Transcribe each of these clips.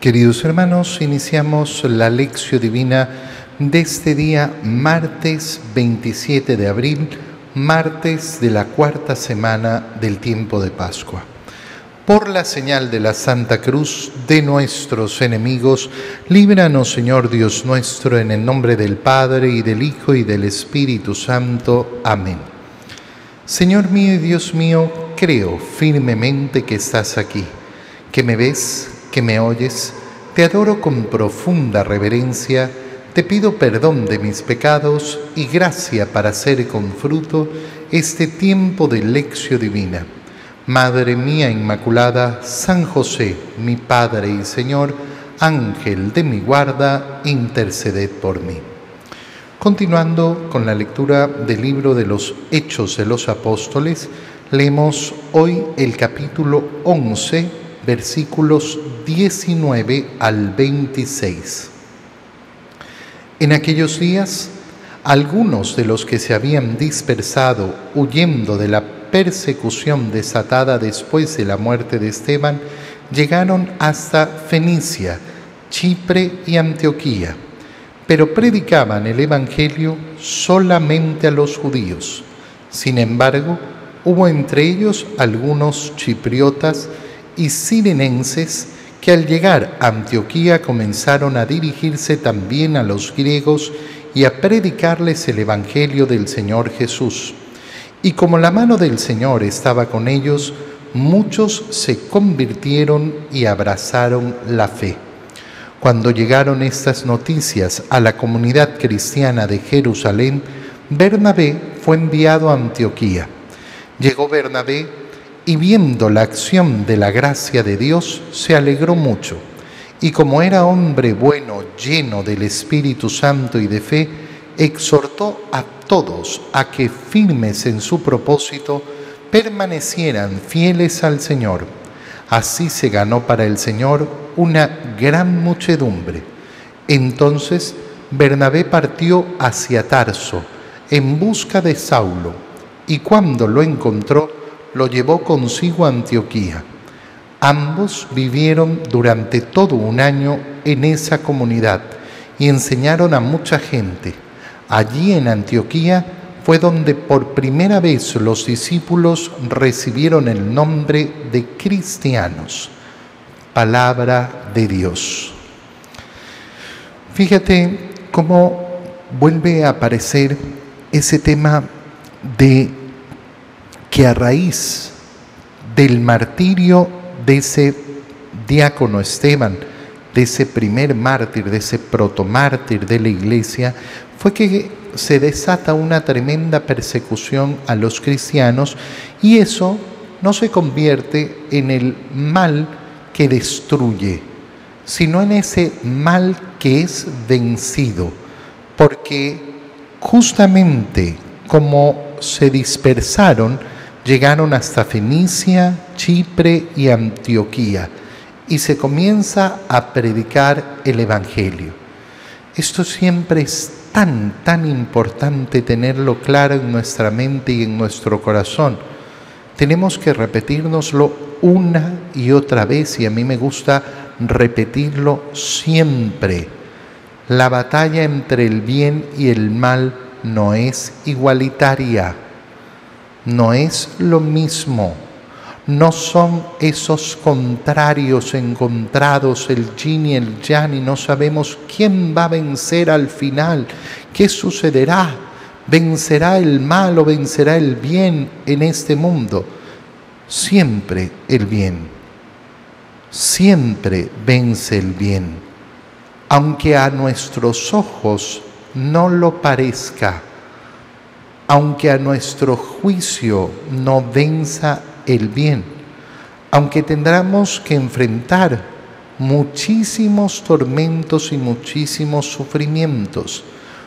Queridos hermanos, iniciamos la lección divina de este día, martes 27 de abril, martes de la cuarta semana del tiempo de Pascua. Por la señal de la Santa Cruz de nuestros enemigos, líbranos, Señor Dios nuestro, en el nombre del Padre y del Hijo y del Espíritu Santo. Amén. Señor mío y Dios mío, creo firmemente que estás aquí, que me ves que me oyes, te adoro con profunda reverencia, te pido perdón de mis pecados y gracia para hacer con fruto este tiempo de lección divina. Madre mía Inmaculada, San José, mi Padre y Señor, Ángel de mi guarda, interceded por mí. Continuando con la lectura del libro de los Hechos de los Apóstoles, leemos hoy el capítulo 11 versículos 19 al 26. En aquellos días, algunos de los que se habían dispersado huyendo de la persecución desatada después de la muerte de Esteban, llegaron hasta Fenicia, Chipre y Antioquía, pero predicaban el Evangelio solamente a los judíos. Sin embargo, hubo entre ellos algunos chipriotas y sirenenses que al llegar a Antioquía comenzaron a dirigirse también a los griegos y a predicarles el Evangelio del Señor Jesús. Y como la mano del Señor estaba con ellos, muchos se convirtieron y abrazaron la fe. Cuando llegaron estas noticias a la comunidad cristiana de Jerusalén, Bernabé fue enviado a Antioquía. Llegó Bernabé y viendo la acción de la gracia de Dios, se alegró mucho. Y como era hombre bueno, lleno del Espíritu Santo y de fe, exhortó a todos a que firmes en su propósito, permanecieran fieles al Señor. Así se ganó para el Señor una gran muchedumbre. Entonces Bernabé partió hacia Tarso en busca de Saulo, y cuando lo encontró, lo llevó consigo a Antioquía. Ambos vivieron durante todo un año en esa comunidad y enseñaron a mucha gente. Allí en Antioquía fue donde por primera vez los discípulos recibieron el nombre de cristianos. Palabra de Dios. Fíjate cómo vuelve a aparecer ese tema de que a raíz del martirio de ese diácono Esteban, de ese primer mártir, de ese protomártir de la iglesia, fue que se desata una tremenda persecución a los cristianos y eso no se convierte en el mal que destruye, sino en ese mal que es vencido, porque justamente como se dispersaron, llegaron hasta Fenicia, Chipre y Antioquía y se comienza a predicar el Evangelio. Esto siempre es tan, tan importante tenerlo claro en nuestra mente y en nuestro corazón. Tenemos que repetirnoslo una y otra vez y a mí me gusta repetirlo siempre. La batalla entre el bien y el mal no es igualitaria no es lo mismo. No son esos contrarios encontrados, el yin y el yang, y no sabemos quién va a vencer al final, qué sucederá, vencerá el mal o vencerá el bien en este mundo. Siempre el bien, siempre vence el bien, aunque a nuestros ojos no lo parezca aunque a nuestro juicio no venza el bien, aunque tendremos que enfrentar muchísimos tormentos y muchísimos sufrimientos,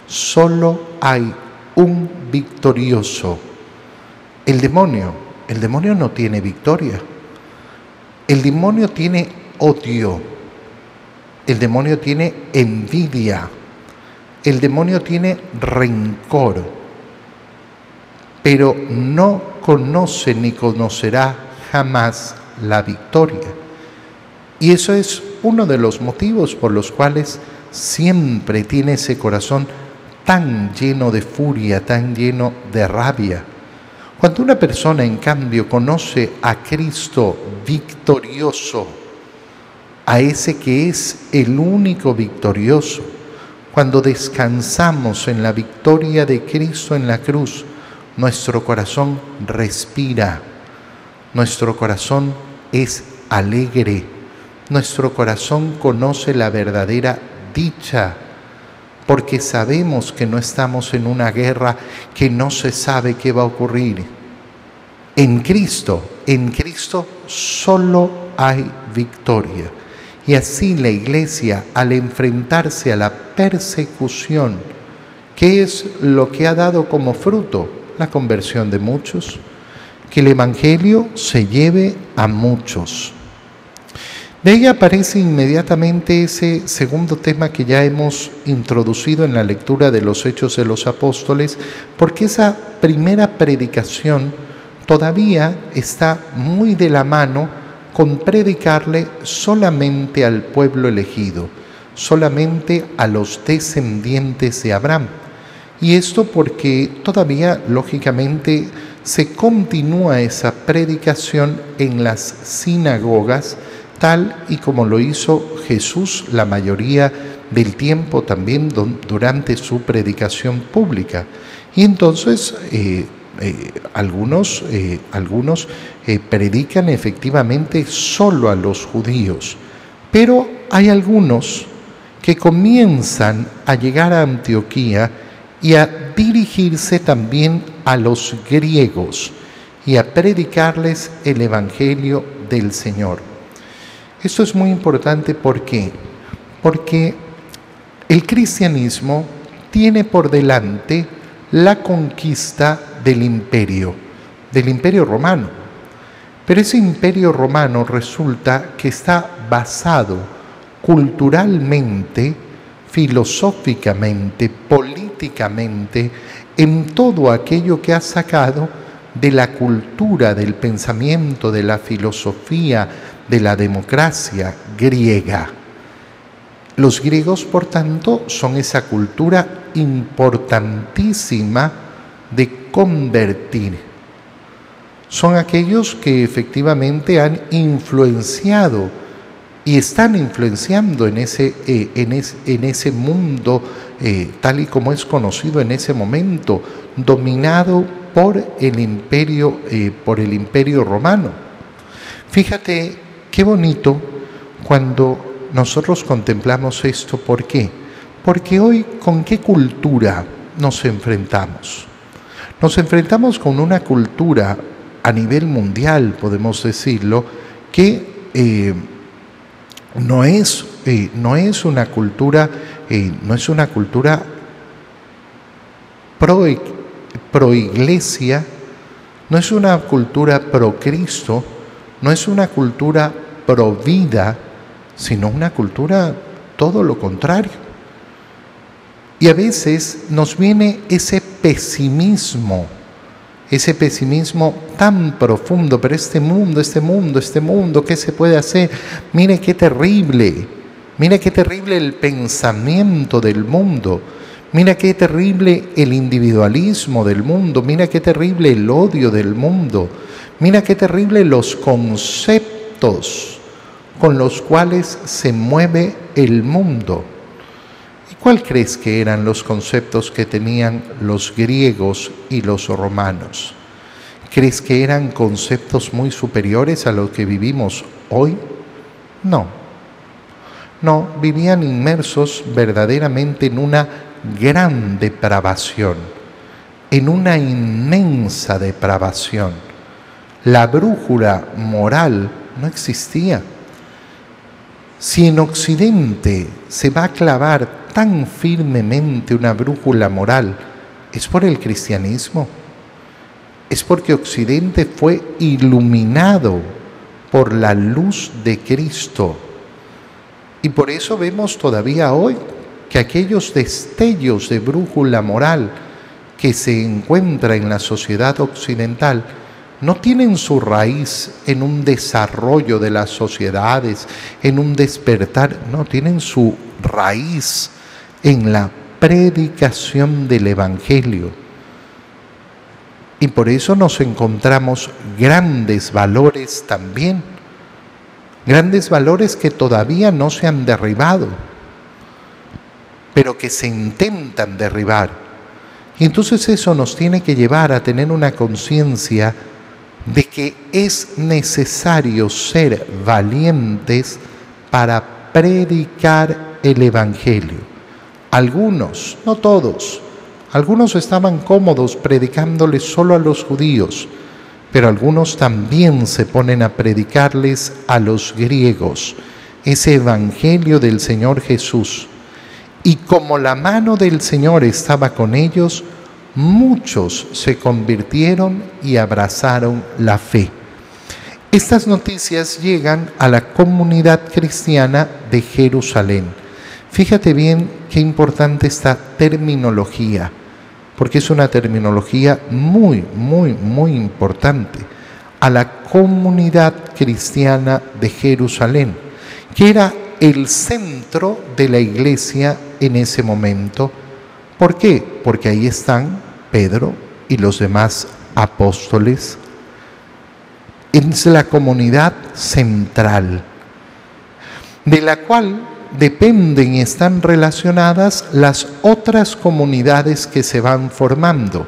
solo hay un victorioso, el demonio. El demonio no tiene victoria. El demonio tiene odio. El demonio tiene envidia. El demonio tiene rencor pero no conoce ni conocerá jamás la victoria. Y eso es uno de los motivos por los cuales siempre tiene ese corazón tan lleno de furia, tan lleno de rabia. Cuando una persona, en cambio, conoce a Cristo victorioso, a ese que es el único victorioso, cuando descansamos en la victoria de Cristo en la cruz, nuestro corazón respira, nuestro corazón es alegre, nuestro corazón conoce la verdadera dicha, porque sabemos que no estamos en una guerra que no se sabe qué va a ocurrir. En Cristo, en Cristo solo hay victoria. Y así la iglesia, al enfrentarse a la persecución, ¿qué es lo que ha dado como fruto? La conversión de muchos, que el Evangelio se lleve a muchos. De ahí aparece inmediatamente ese segundo tema que ya hemos introducido en la lectura de los Hechos de los Apóstoles, porque esa primera predicación todavía está muy de la mano con predicarle solamente al pueblo elegido, solamente a los descendientes de Abraham. Y esto porque todavía, lógicamente, se continúa esa predicación en las sinagogas, tal y como lo hizo Jesús la mayoría del tiempo también durante su predicación pública. Y entonces eh, eh, algunos, eh, algunos predican efectivamente solo a los judíos, pero hay algunos que comienzan a llegar a Antioquía y a dirigirse también a los griegos y a predicarles el Evangelio del Señor. Esto es muy importante ¿por qué? porque el cristianismo tiene por delante la conquista del imperio, del imperio romano. Pero ese imperio romano resulta que está basado culturalmente, filosóficamente, políticamente, en todo aquello que ha sacado de la cultura, del pensamiento, de la filosofía, de la democracia griega. Los griegos, por tanto, son esa cultura importantísima de convertir. Son aquellos que efectivamente han influenciado y están influenciando en ese, eh, en, ese mundo eh, tal y como es conocido en ese momento, dominado por el imperio, eh, por el imperio romano. Fíjate qué bonito cuando nosotros contemplamos esto. ¿Por qué? Porque hoy con qué cultura nos enfrentamos. Nos enfrentamos con una cultura a nivel mundial, podemos decirlo, que eh, no, es, no es una cultura, no es una cultura pro, pro iglesia, no es una cultura pro Cristo, no es una cultura pro vida, sino una cultura todo lo contrario. Y a veces nos viene ese pesimismo, ese pesimismo tan profundo, pero este mundo, este mundo, este mundo, ¿qué se puede hacer? Mire qué terrible, mire qué terrible el pensamiento del mundo, mira qué terrible el individualismo del mundo, mira qué terrible el odio del mundo, mira qué terrible los conceptos con los cuales se mueve el mundo. ¿Cuál crees que eran los conceptos que tenían los griegos y los romanos? ¿Crees que eran conceptos muy superiores a los que vivimos hoy? No. No, vivían inmersos verdaderamente en una gran depravación, en una inmensa depravación. La brújula moral no existía. Si en Occidente se va a clavar tan firmemente una brújula moral es por el cristianismo. Es porque Occidente fue iluminado por la luz de Cristo. Y por eso vemos todavía hoy que aquellos destellos de brújula moral que se encuentra en la sociedad occidental no tienen su raíz en un desarrollo de las sociedades, en un despertar, no, tienen su raíz en la predicación del Evangelio. Y por eso nos encontramos grandes valores también, grandes valores que todavía no se han derribado, pero que se intentan derribar. Y entonces eso nos tiene que llevar a tener una conciencia de que es necesario ser valientes para predicar el Evangelio. Algunos, no todos, algunos estaban cómodos predicándoles solo a los judíos, pero algunos también se ponen a predicarles a los griegos ese Evangelio del Señor Jesús. Y como la mano del Señor estaba con ellos, muchos se convirtieron y abrazaron la fe. Estas noticias llegan a la comunidad cristiana de Jerusalén. Fíjate bien qué importante esta terminología, porque es una terminología muy, muy, muy importante. A la comunidad cristiana de Jerusalén, que era el centro de la iglesia en ese momento. ¿Por qué? Porque ahí están Pedro y los demás apóstoles. Es la comunidad central, de la cual dependen y están relacionadas las otras comunidades que se van formando.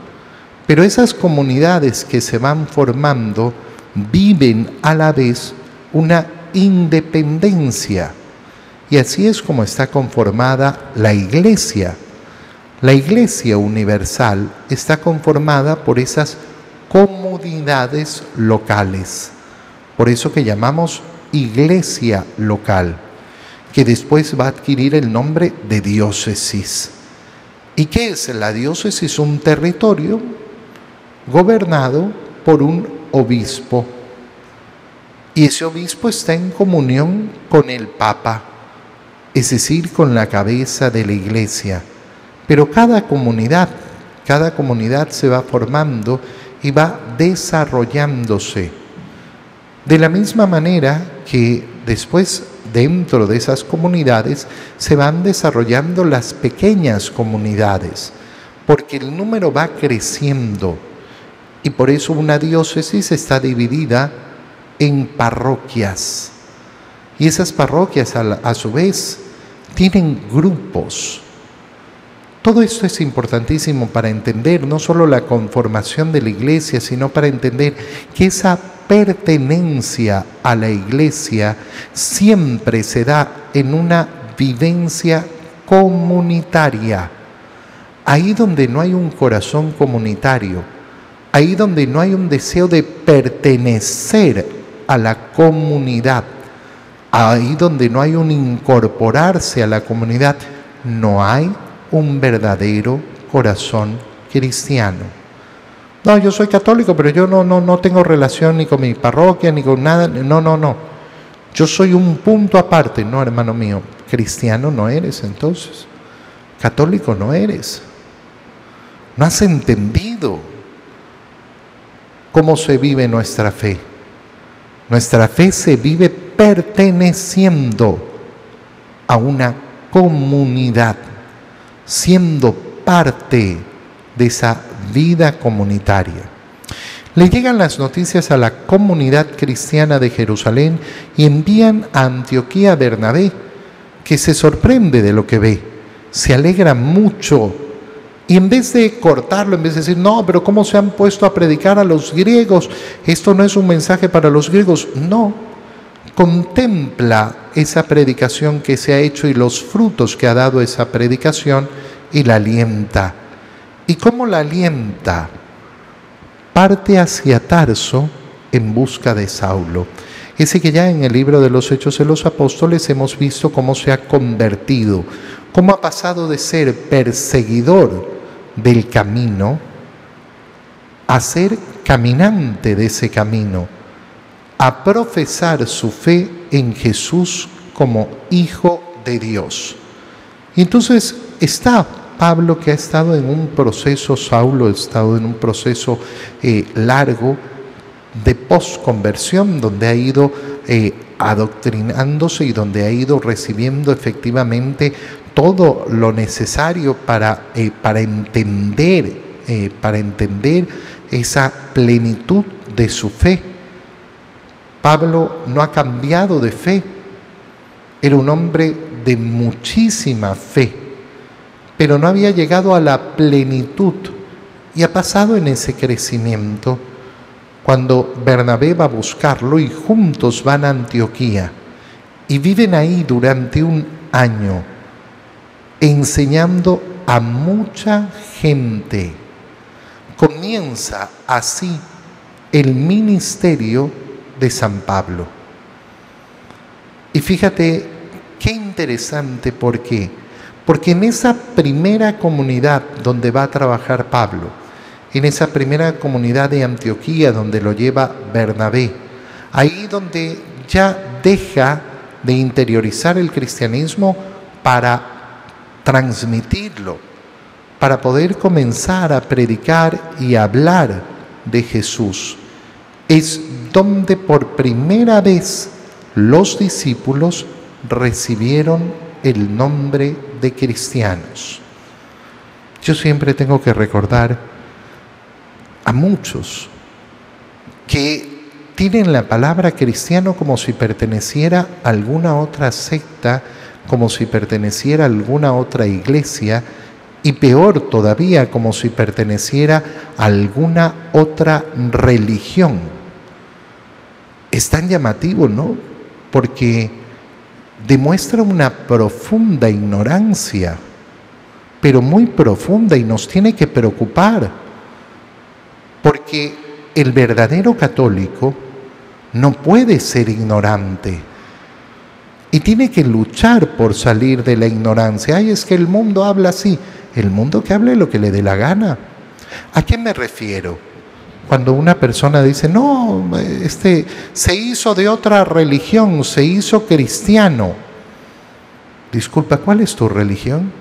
Pero esas comunidades que se van formando viven a la vez una independencia. Y así es como está conformada la iglesia. La iglesia universal está conformada por esas comunidades locales. Por eso que llamamos iglesia local que después va a adquirir el nombre de diócesis. ¿Y qué es la diócesis? Un territorio gobernado por un obispo. Y ese obispo está en comunión con el Papa, es decir, con la cabeza de la iglesia. Pero cada comunidad, cada comunidad se va formando y va desarrollándose. De la misma manera que después dentro de esas comunidades se van desarrollando las pequeñas comunidades, porque el número va creciendo y por eso una diócesis está dividida en parroquias. Y esas parroquias a, su vez tienen grupos. Todo esto es importantísimo para entender no solo la conformación de la iglesia, sino para entender que esa pertenencia a la iglesia siempre se da en una vivencia comunitaria. Ahí donde no hay un corazón comunitario, ahí donde no hay un deseo de pertenecer a la comunidad, ahí donde no hay un incorporarse a la comunidad, no hay un verdadero corazón cristiano. No, yo soy católico, pero yo no, no, no tengo relación ni con mi parroquia, ni con nada. No, no, no. Yo soy un punto aparte. No, hermano mío, cristiano no eres entonces. Católico no eres. No has entendido cómo se vive nuestra fe. Nuestra fe se vive perteneciendo a una comunidad, siendo parte de esa vida comunitaria. Le llegan las noticias a la comunidad cristiana de Jerusalén y envían a Antioquía a Bernabé, que se sorprende de lo que ve, se alegra mucho y en vez de cortarlo, en vez de decir, no, pero ¿cómo se han puesto a predicar a los griegos? Esto no es un mensaje para los griegos. No, contempla esa predicación que se ha hecho y los frutos que ha dado esa predicación y la alienta. ¿Y cómo la alienta? Parte hacia Tarso en busca de Saulo. Ese que ya en el libro de los Hechos de los Apóstoles hemos visto cómo se ha convertido, cómo ha pasado de ser perseguidor del camino a ser caminante de ese camino, a profesar su fe en Jesús como Hijo de Dios. Y entonces está Pablo que ha estado en un proceso, Saulo ha estado en un proceso eh, largo de posconversión, donde ha ido eh, adoctrinándose y donde ha ido recibiendo efectivamente todo lo necesario para, eh, para entender, para entender esa plenitud de su fe. Pablo no ha cambiado de fe, era un hombre de muchísima fe, pero no había llegado a la plenitud y ha pasado en ese crecimiento cuando Bernabé va a buscarlo y juntos van a Antioquía y viven ahí durante un año enseñando a mucha gente. Comienza así el ministerio de San Pablo. Y fíjate qué interesante, ¿por qué? Porque en esa primera comunidad donde va a trabajar Pablo, en esa primera comunidad de Antioquía donde lo lleva Bernabé, ahí donde ya deja de interiorizar el cristianismo para transmitirlo, para poder comenzar a predicar y hablar de Jesús. Es donde por primera vez los discípulos recibieron el nombre de cristianos. Yo siempre tengo que recordar a muchos que tienen la palabra cristiano como si perteneciera a alguna otra secta, como si perteneciera a alguna otra iglesia y peor todavía como si perteneciera a alguna otra religión. Es tan llamativo, ¿no? Porque demuestra una profunda ignorancia, pero muy profunda y nos tiene que preocupar porque el verdadero católico no puede ser ignorante y tiene que luchar por salir de la ignorancia. Ay, es que el mundo habla así. El mundo que hable lo que le dé la gana. ¿A qué me refiero? Cuando una persona dice, no, este, se hizo de otra religión, se hizo cristiano. Disculpa, ¿cuál es tu religión?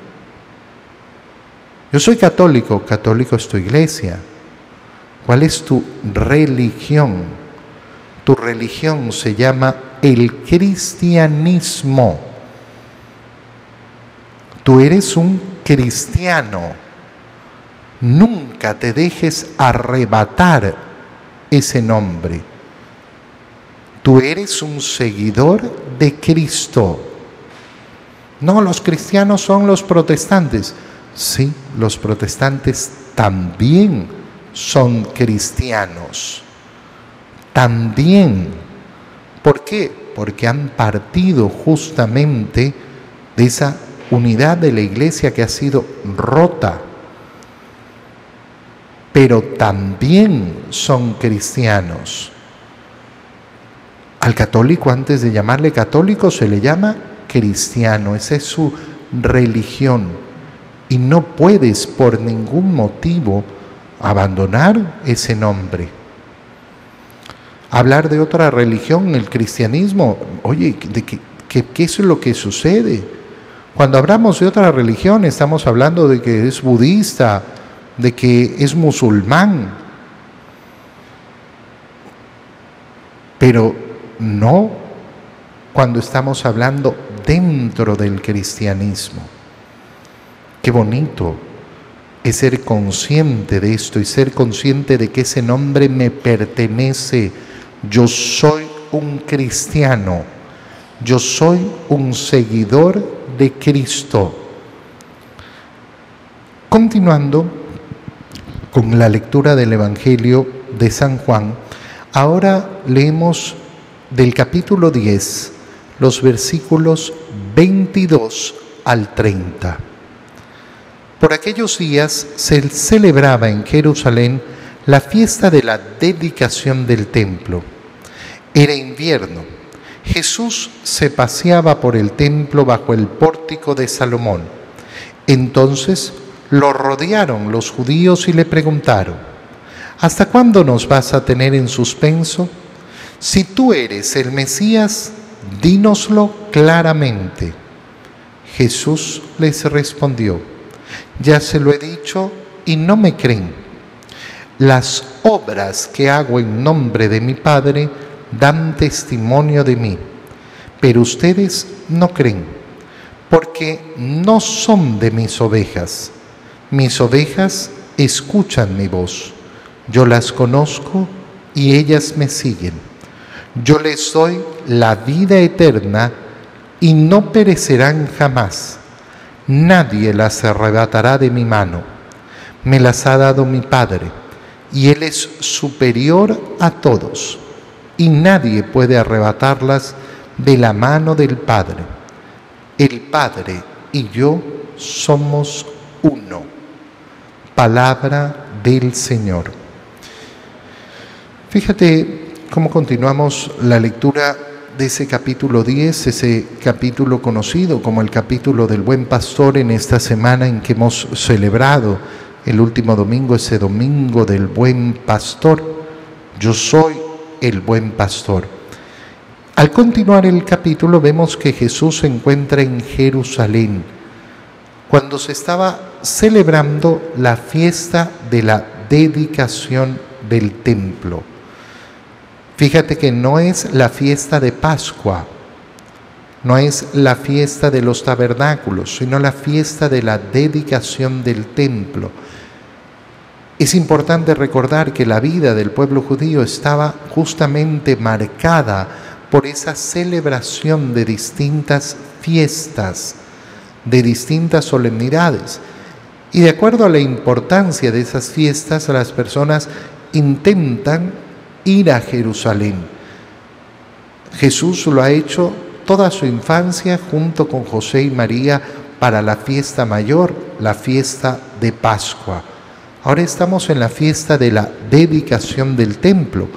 Yo soy católico, católico es tu iglesia. ¿Cuál es tu religión? Tu religión se llama el cristianismo. Tú eres un cristiano. Nunca te dejes arrebatar ese nombre. Tú eres un seguidor de Cristo. No, los cristianos son los protestantes. Sí, los protestantes también son cristianos. También. ¿Por qué? Porque han partido justamente de esa unidad de la iglesia que ha sido rota. Pero también son cristianos. Al católico, antes de llamarle católico, se le llama cristiano. Esa es su religión. Y no puedes por ningún motivo abandonar ese nombre. Hablar de otra religión, el cristianismo, oye, ¿de qué, qué, es lo que sucede? Cuando hablamos de otra religión estamos hablando de que es budista, de que es musulmán, pero no cuando estamos hablando dentro del cristianismo. Qué bonito es ser consciente de esto y ser consciente de que ese nombre me pertenece. Yo soy un cristiano, yo soy un seguidor de Cristo. Continuando con la lectura del Evangelio de San Juan, ahora leemos del capítulo 10 los versículos 22 al 30. Por aquellos días se celebraba en Jerusalén la fiesta de la dedicación del templo. Era invierno. Jesús se paseaba por el templo bajo el pórtico de Salomón. Entonces lo rodearon los judíos y le preguntaron, ¿hasta cuándo nos vas a tener en suspenso? Si tú eres el Mesías, dínoslo claramente. Jesús les respondió, ya se lo he dicho y no me creen. Las obras que hago en nombre de mi Padre dan testimonio de mí, pero ustedes no creen, porque no son de mis ovejas. Mis ovejas escuchan mi voz, yo las conozco y ellas me siguen. Yo les doy la vida eterna y no perecerán jamás. Nadie las arrebatará de mi mano. Me las ha dado mi Padre, y Él es superior a todos, y nadie puede arrebatarlas de la mano del Padre. El Padre y yo somos uno. Palabra del Señor. Fíjate cómo continuamos la lectura de ese capítulo 10, ese capítulo conocido como el capítulo del buen pastor en esta semana en que hemos celebrado el último domingo, ese domingo del buen pastor. Yo soy el buen pastor. Al continuar el capítulo vemos que Jesús se encuentra en Jerusalén cuando se estaba celebrando la fiesta de la dedicación del templo. Fíjate que no es la fiesta de Pascua, no es la fiesta de los tabernáculos, sino la fiesta de la dedicación del templo. Es importante recordar que la vida del pueblo judío estaba justamente marcada por esa celebración de distintas fiestas, de distintas solemnidades. Y de acuerdo a la importancia de esas fiestas, las personas intentan ir a Jerusalén. Jesús lo ha hecho toda su infancia junto con José y María para la fiesta mayor, la fiesta de Pascua. Ahora estamos en la fiesta de la dedicación del templo,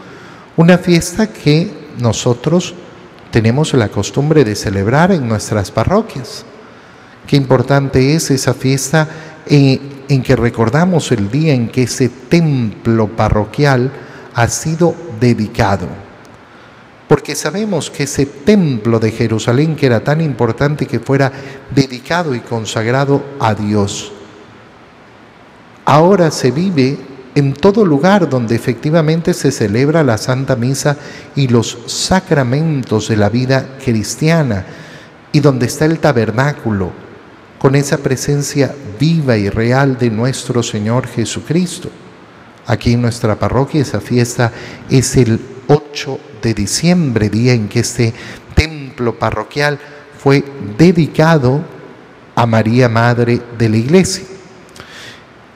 una fiesta que nosotros tenemos la costumbre de celebrar en nuestras parroquias. Qué importante es esa fiesta en, que recordamos el día en que ese templo parroquial ha sido dedicado. Porque sabemos que ese templo de Jerusalén, que era tan importante que fuera dedicado y consagrado a Dios, ahora se vive en todo lugar donde efectivamente se celebra la Santa Misa y los sacramentos de la vida cristiana y donde está el tabernáculo con esa presencia viva y real de nuestro Señor Jesucristo. Aquí en nuestra parroquia esa fiesta es el 8 de diciembre, día en que este templo parroquial fue dedicado a María Madre de la Iglesia.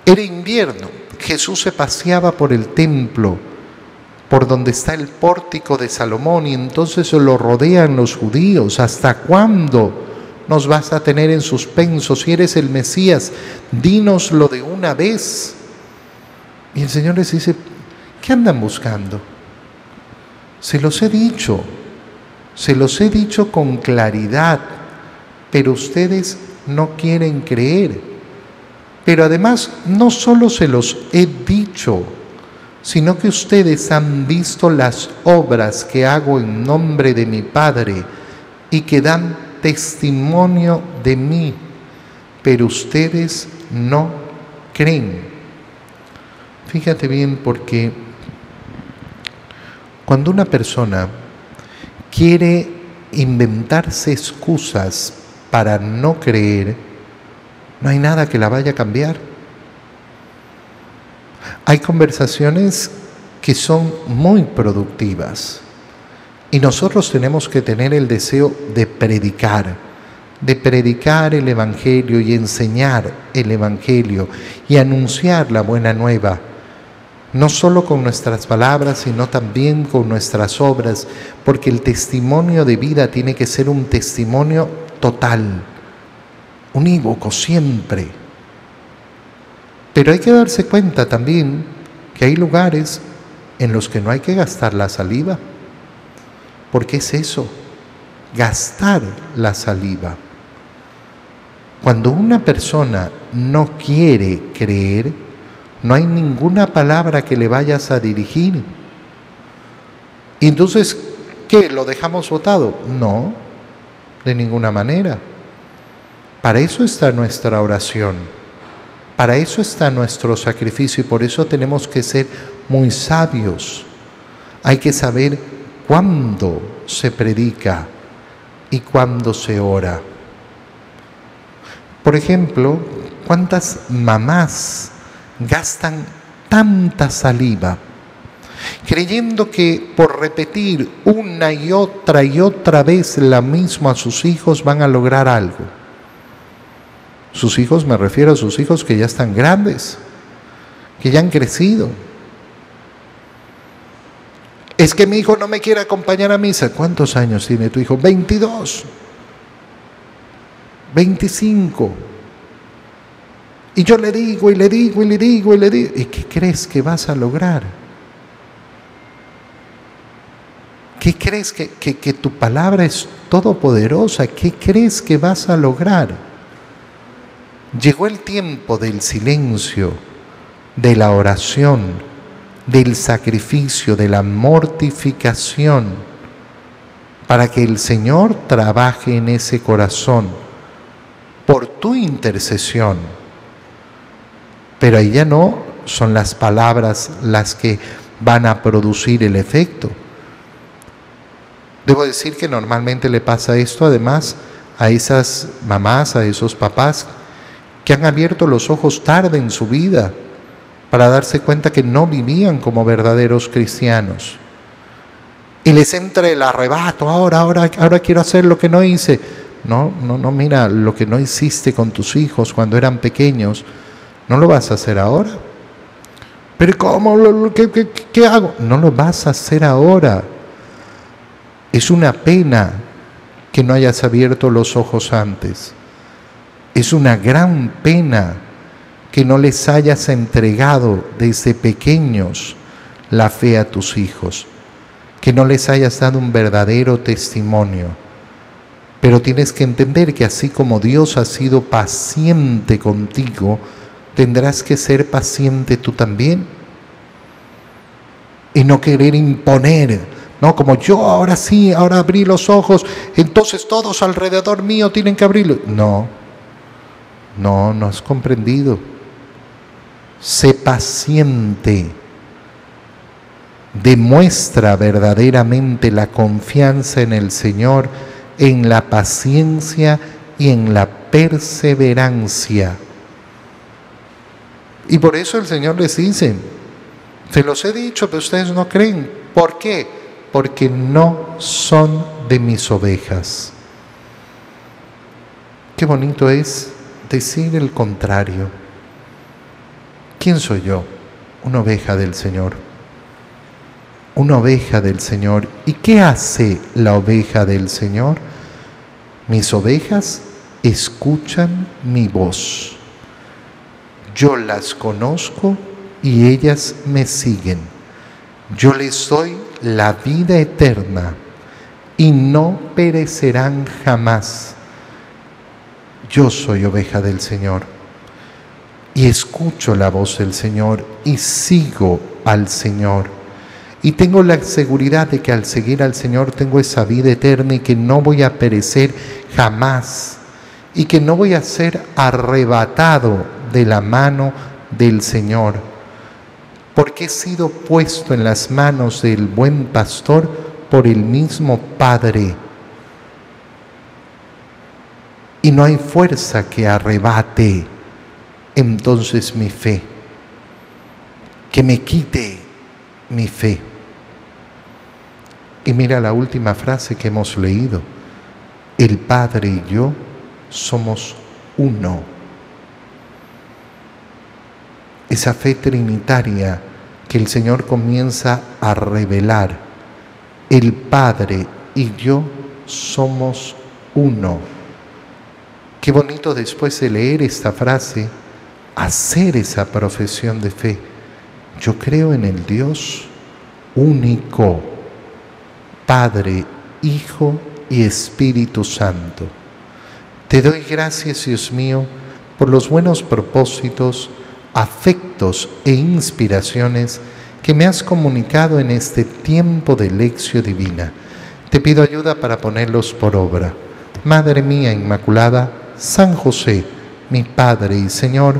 Era invierno, Jesús se paseaba por el templo, por donde está el pórtico de Salomón, y entonces lo rodean los judíos. ¿Hasta cuándo nos vas a tener en suspenso? Si eres el Mesías, dínoslo de una vez. Y el Señor les dice, ¿qué andan buscando? Se los he dicho, se los he dicho con claridad, pero ustedes no quieren creer. Pero además, no solo se los he dicho, sino que ustedes han visto las obras que hago en nombre de mi Padre y que dan testimonio de mí, pero ustedes no creen. Fíjate bien porque cuando una persona quiere inventarse excusas para no creer, no hay nada que la vaya a cambiar. Hay conversaciones que son muy productivas y nosotros tenemos que tener el deseo de predicar, de predicar el Evangelio y enseñar el Evangelio y anunciar la buena nueva no solo con nuestras palabras, sino también con nuestras obras, porque el testimonio de vida tiene que ser un testimonio total, unívoco siempre. Pero hay que darse cuenta también que hay lugares en los que no hay que gastar la saliva. Porque es eso? Gastar la saliva. Cuando una persona no quiere creer, no hay ninguna palabra que le vayas a dirigir. Y entonces, ¿qué? ¿Lo dejamos votado? No, de ninguna manera. Para eso está nuestra oración, para eso está nuestro sacrificio y por eso tenemos que ser muy sabios. Hay que saber cuándo se predica y cuándo se ora. Por ejemplo, ¿cuántas mamás gastan tanta saliva creyendo que por repetir una y otra y otra vez la misma a sus hijos van a lograr algo? Sus hijos, me refiero a sus hijos que ya están grandes, que ya han crecido. Es que mi hijo no me quiere acompañar a misa. ¿Cuántos años tiene tu hijo? 22. 25. Y yo le digo y le digo y le digo y le digo. ¿Y qué crees que vas a lograr? ¿Qué crees que, que, que tu palabra es todopoderosa? ¿Qué crees que vas a lograr? Llegó el tiempo del silencio, de la oración del sacrificio, de la mortificación, para que el Señor trabaje en ese corazón por tu intercesión. Pero ahí ya no son las palabras las que van a producir el efecto. Debo decir que normalmente le pasa esto además a esas mamás, a esos papás que han abierto los ojos tarde en su vida para darse cuenta que no vivían como verdaderos cristianos. Y les entra el arrebato, ahora, ahora, ahora quiero hacer lo que no hice. No, no, no, mira, lo que no hiciste con tus hijos cuando eran pequeños, no lo vas a hacer ahora. Pero ¿cómo? ¿Qué, qué, qué hago? No lo vas a hacer ahora. Es una pena que no hayas abierto los ojos antes. Es una gran pena que no les hayas entregado desde pequeños la fe a tus hijos, que no les hayas dado un verdadero testimonio. Pero tienes que entender que así como Dios ha sido paciente contigo, tendrás que ser paciente tú también. Y no querer imponer, no como yo ahora sí, ahora abrí los ojos, entonces todos alrededor mío tienen que abrirlo. No, no, no has comprendido sé paciente, demuestra verdaderamente la confianza en el Señor, en la paciencia y en la perseverancia. Y por eso el Señor les dice, se los he dicho, pero ustedes no creen. ¿Por qué? Porque no son de mis ovejas. Qué bonito es decir el contrario. ¿Quién soy yo? Una oveja del Señor. Una oveja del Señor. ¿Y qué hace la oveja del Señor? Mis ovejas escuchan mi voz. Yo las conozco y ellas me siguen. Yo les doy la vida eterna y no perecerán jamás. Yo soy oveja del Señor y escucho la voz del Señor y sigo al Señor. Y tengo la seguridad de que al seguir al Señor tengo esa vida eterna y que no voy a perecer jamás y que no voy a ser arrebatado de la mano del Señor, porque he sido puesto en las manos del buen pastor por el mismo Padre. Y no hay fuerza que arrebate entonces mi fe, que me quite mi fe. Y mira la última frase que hemos leído, el Padre y yo somos uno. Esa fe trinitaria que el Señor comienza a revelar, el Padre y yo somos uno. Qué bonito después de leer esta frase, hacer esa profesión de fe. Yo creo en el Dios único, Padre, Hijo y Espíritu Santo. Te doy gracias, Dios mío, por los buenos propósitos, afectos e inspiraciones que me has comunicado en este tiempo de lección divina. Te pido ayuda para ponerlos por obra. Madre mía Inmaculada, San José, mi Padre y Señor,